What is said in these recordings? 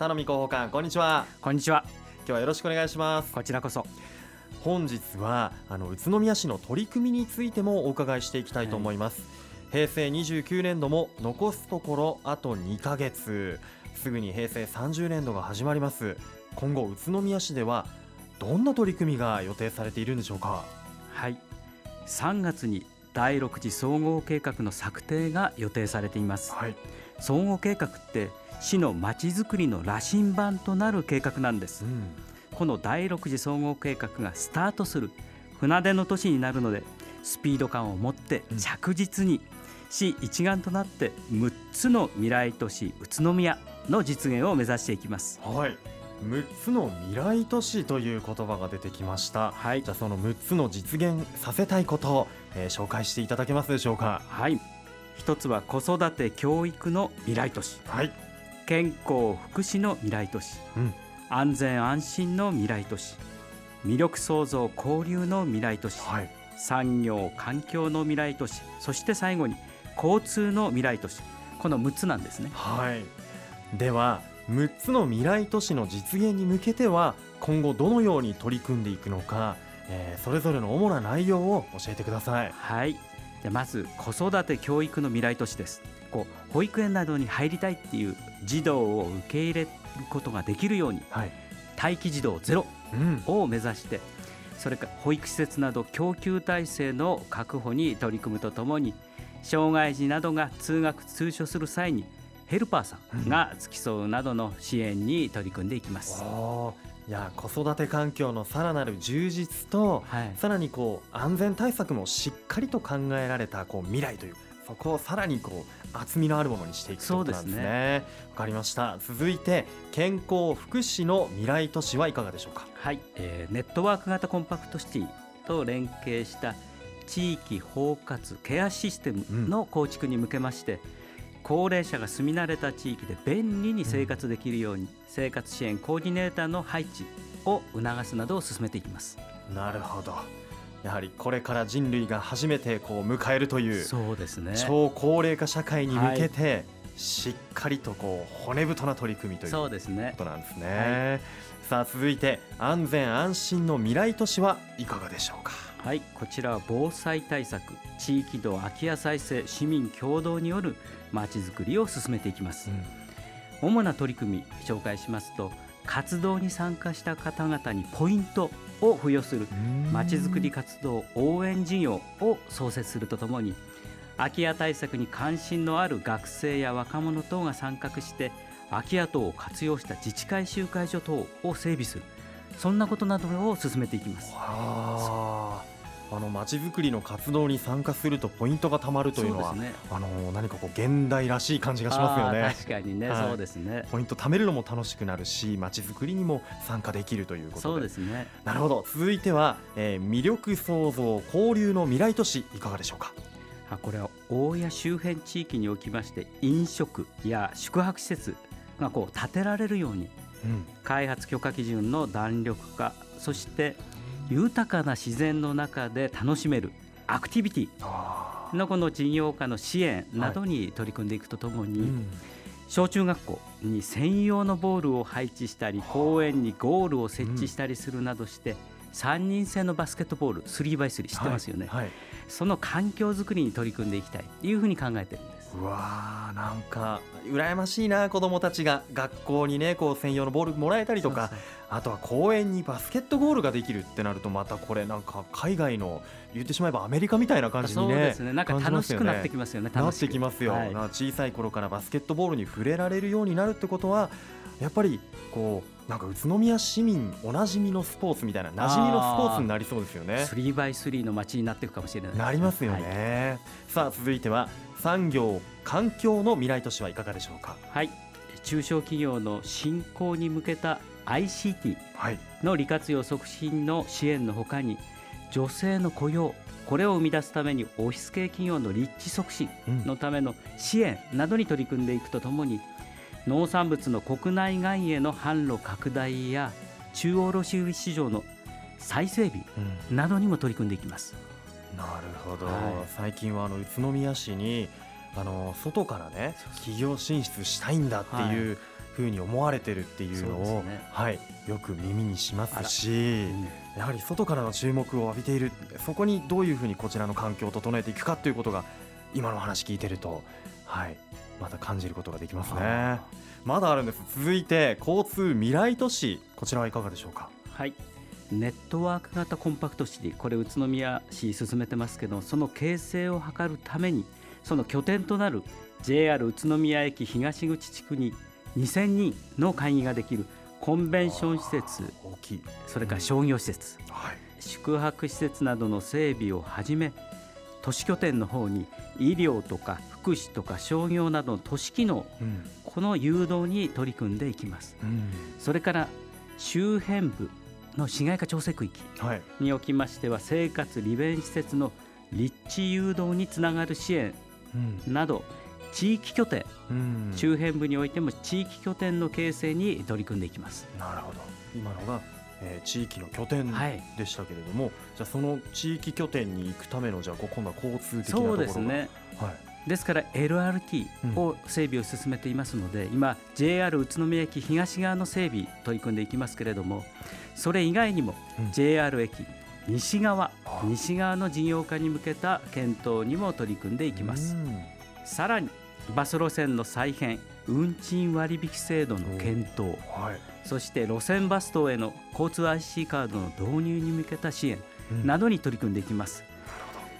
田波広報官こんにちは。こんにちは。今日はよろしくお願いします。こちらこそ。本日はあの宇都宮市の取り組みについてもお伺いしていきたいと思います、はい、平成29年度も残すところあと2ヶ月。すぐに平成30年度が始まります。今後宇都宮市ではどんな取り組みが予定されているんでしょうか？はい。3月に第6次総合計画の策定が予定されています、はい、総合計画って市のまちづくりの羅針盤となる計画なんです、うん、この第6次総合計画がスタートする船出の年になるのでスピード感を持って着実に市一丸となって6つの未来都市宇都宮の実現を目指していきます。はい。6つの未来都市という言葉が出てきました、はい、じゃあその6つの実現させたいことを、えー、紹介していただけますでしょうか？はい一つは子育て教育の未来都市、はい、健康福祉の未来都市、うん、安全安心の未来都市。魅力創造交流の未来都市、はい、産業環境の未来都市。そして最後に交通の未来都市。この6つなんですね。はい。では6つの未来都市の実現に向けては今後どのように取り組んでいくのか、えー、それぞれの主な内容を教えてください。はいじゃまず子育て教育の未来都市です。こう保育園などに入りたいっていう児童を受け入れることができるように、はい、待機児童ゼロを目指して、うん、それから保育施設など供給体制の確保に取り組むとともに障害児などが通学通所する際にヘルパーさんが付き添うなどの支援に取り組んでいきます。いや子育て環境のさらなる充実と、はい、さらにこう安全対策もしっかりと考えられたこう未来というそこをさらにこう厚みのあるものにしていくということなんですね。わ、かりました。続いて健康福祉の未来都市はいかがでしょうか？はい、えー、ネットワーク型コンパクトシティと連携した地域包括ケアシステムの構築に向けまして、うん高齢者が住み慣れた地域で便利に生活できるように、生活支援コーディネーターの配置を促すなどを進めていきます。なるほど。やはりこれから人類が初めてこう迎えるというそうですね。超高齢化社会に向けて、はい、しっかりとこう骨太な取り組みということなんですね。すねはい、さあ続いて安全安心の未来都市はいかがでしょうか？はい。こちらは防災対策地域度空き家再生市民共同によるまちづくりを進めていきます、うん、主な取り組み紹介しますと活動に参加した方々にポイントを付与するまちづくり活動応援事業を創設するとともに空き家対策に関心のある学生や若者等が参画して空き家等を活用した自治会集会所等を整備する。そんなことなどを進めていきます。あの街づくりの活動に参加するとポイントがたまるというのは、ね、あの何かこう現代らしい感じがしますよね。確かにね、はい、そうですね。ポイント貯めるのも楽しくなるし、街づくりにも参加できるということで。そうですね。なるほど。続いては、えー、魅力創造交流の未来都市いかがでしょうか？あこれは大谷周辺地域におきまして飲食や宿泊施設がこう建てられるように、うん、開発許可基準の弾力化そして豊かな自然の中で楽しめるアクティビティのこの事業化の支援などに取り組んでいくとともに、はい。うん、小中学校に専用のボールを配置したり公園にゴールを設置したりするなどして、うん、3人制のバスケットボール 3x3 知ってますよね、はい。はい、その環境づくりに取り組んでいきたいというふうに考えてる。んですうわーなんか羨ましいな子どもたちが。学校にねこう専用のボールもらえたりとか。あとは公園にバスケットゴールができるってなるとまたこれなんか海外の言ってしまえばアメリカみたいな感じにねそうですね。なんか楽しくなってきますよねなってきますよ、はい、小さい頃からバスケットボールに触れられるようになるってことはやっぱりこうなんか宇都宮市民おなじみのスポーツみたいな馴染みのスポーツになりそうですよね。3x3 の街になっていくかもしれないなりますよね、はい、さあ続いては産業環境の未来都市はいかがでしょうか？はい。中小企業の振興に向けた ICT の利活用促進の支援のほかに女性の雇用これを生み出すためにオフィス系企業の立地促進のための支援などに取り組んでいくとともに、農産物の国内外への販路拡大や中央卸売市場の再整備などにも取り組んでいきます。うん、なるほど、はい、最近はあの宇都宮市にあの外からね企業進出したいんだっていう、ふふうに思われてるっていうのを、ね、はい、よく耳にしますし、うん、やはり外からの注目を浴びているそこにどういうふうにこちらの環境を整えていくかということが今の話聞いてると、はい、また感じることができますね。まだあるんです。続いて交通未来都市。こちらはいかがでしょうか？はい。ネットワーク型コンパクトシティこれ宇都宮市進めてますけどその形成を図るためにその拠点となる JR 宇都宮駅東口地区に2000人の会議ができるコンベンション施設それから商業施設、うん。はい、宿泊施設などの整備をはじめ都市拠点の方に医療とか福祉とか商業などの都市機能、うん、この誘導に取り組んでいきます、うん、それから周辺部の市街化調整区域におきましては、はい、生活利便施設の立地誘導につながる支援など、地域拠点、周辺部においても地域拠点の形成に取り組んでいきます。なるほど。今のがえー、地域の拠点でしたけれども、はい、じゃあその地域拠点に行くためのじゃあ今度は交通的なところそうですね、はい、ですから LRT を整備を進めていますので、うん、今 JR 宇都宮駅東側の整備取り組んでいきますけれどもそれ以外にも JR 駅、西側西側の事業化に向けた検討にも取り組んでいきます、うん、さらにバス路線の再編運賃割引制度の検討、はい、そして路線バス等への交通 IC カードの導入に向けた支援などに取り組んでいきます、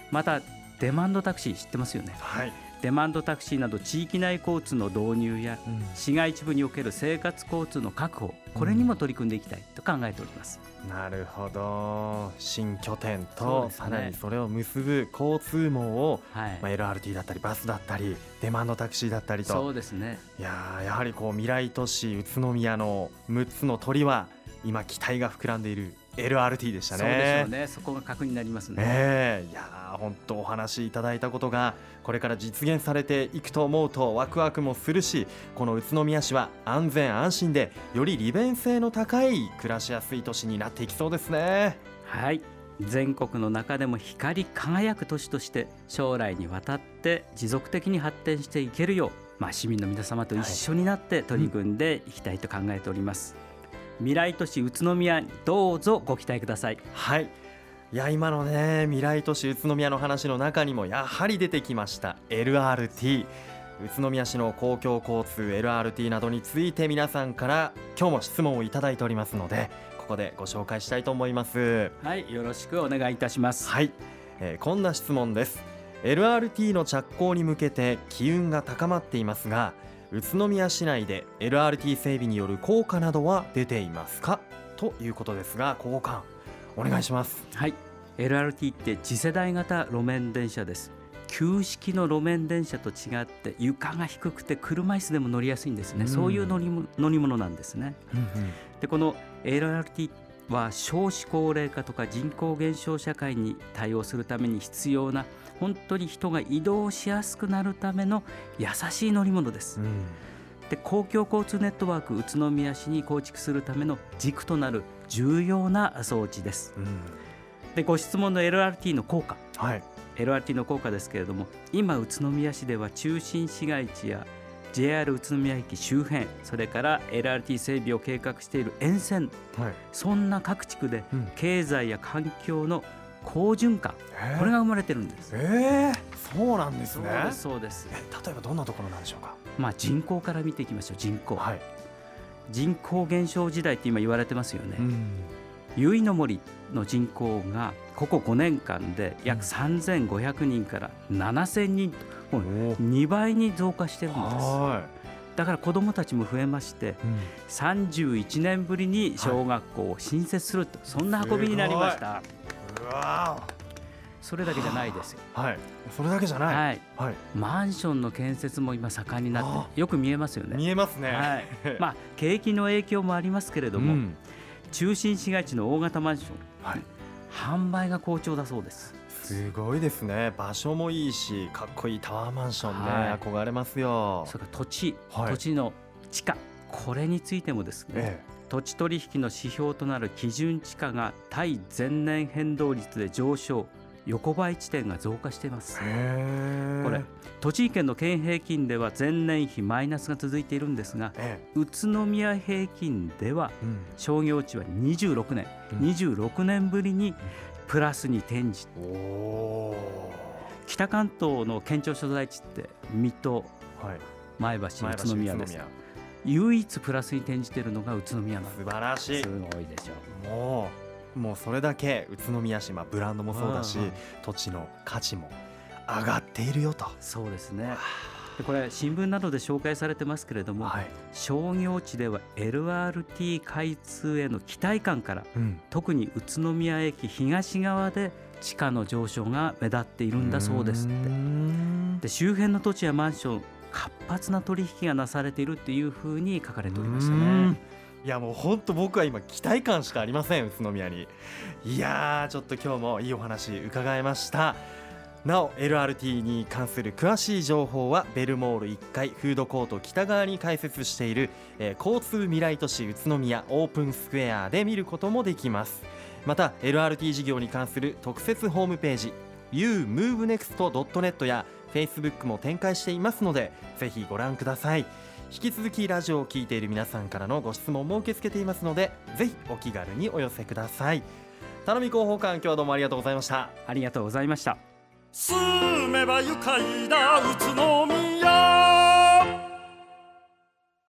うん、またデマンドタクシー知ってますよね、はい、デマンドタクシーなど地域内交通の導入や、うん、市街地部における生活交通の確保これにも取り組んでいきたいと考えております、うん、なるほど。新拠点と、ね、さらにそれを結ぶ交通網を、はい、まあ、LRT だったりバスだったりデマンドタクシーだったりと。そうですね。いややはりこう未来都市宇都宮の6つの鳥は今期待が膨らんでいる LRT でしたね。そうでしょうね。そこが確認になりますね。えー、いや本当お話しいただいたことがこれから実現されていくと思うとワクワクもするし、この宇都宮市は安全安心でより利便性の高い暮らしやすい都市になっていきそうですね。はい。全国の中でも光り輝く都市として将来にわたって持続的に発展していけるよう、まあ、市民の皆様と一緒になって取り組んでいきたいと考えております。はいうん未来都市宇都宮どうぞご期待ください。はい。いや今のね未来都市宇都宮の話の中にもやはり出てきました。LRT 宇都宮市の公共交通 LRT などについて皆さんから今日も質問をいただいておりますのでここでご紹介したいと思います。はいよろしくお願いいたします。はい、えー、こんな質問です。LRT の着工に向けて機運が高まっていますが宇都宮市内で LRT 整備による効果などは出ていますか？ということですが交換お願いします。はい。LRT って次世代型路面電車です。旧式の路面電車と違って床が低くて車椅子でも乗りやすいんですね、うん、そういう乗り乗り物なんですね、うんうん、でこの LRT は少子高齢化とか人口減少社会に対応するために必要な本当に人が移動しやすくなるための優しい乗り物です。うん、で公共交通ネットワーク宇都宮市に構築するための軸となる重要な装置です。うん、でご質問の LRT の効果、はい、LRT の効果ですけれども今宇都宮市では中心市街地や JR 宇都宮駅周辺それから LRT 整備を計画している沿線、はい、そんな各地区で経済や環境の好循環これが生まれてるんです。えー、そうなんですね。そうです例えばどんなところなんでしょうか？まあ人口から見ていきましょう。人口。はい、人口減少時代って今言われてますよね。由比の森の人口がここ5年間で約3500人から7000人と2倍に増加してるんです。だから子どもたちも増えまして、うん、31年ぶりに小学校を新設すると、そんな運びになりました。それだけじゃないですよ。はい。それだけじゃない。はい。はい、マンションの建設も今盛んになってよく見えますよね。見えますね。はい。まあ景気の影響もありますけれども、うん、中心市街地の大型マンション、はい、販売が好調だそうです。すごいですね。場所もいいし、かっこいいタワーマンションね、はい、憧れますよ。それから土地、はい、土地の地価、これについてもですね。ええ土地取引の指標となる基準地価が対前年変動率で上昇横ばい地点が増加しています。ここれ栃木県の県平均では前年比マイナスが続いているんですがえ宇都宮平均では商業地は26年、うん。26年ぶりにプラスに転じおお北関東の県庁所在地って水戸はい。前橋宇都宮です。唯一プラスに転じているのが宇都宮なん素晴らしい。すごいでしょもうもうそれだけ宇都宮市、まあ、ブランドもそうだし土地の価値も上がっているよと。そうですね。でこれ新聞などで紹介されてますけれども、はい。商業地では LRT 開通への期待感からうん、特に宇都宮駅東側で地価の上昇が目立っているんだそうですって。ん。で周辺の土地やマンション活発な取引がなされているっていうふうに書かれておりましたうん。ね。いやもう本当僕は今期待感しかありません宇都宮に。いやーちょっと今日もいいお話伺いました。なお LRT に関する詳しい情報はベルモール1階フードコート北側に開設している、えー交通未来都市宇都宮オープンスクエアで見ることもできます。また LRT 事業に関する特設ホームページ youmovenext.net や Facebook も展開していますのでぜひご覧ください。引き続きラジオを聞いている皆さんからのご質問も受け付けていますのでぜひお気軽にお寄せください頼み広報官今日はどうもありがとうございましたありがとうございました。住めば愉快な宇都宮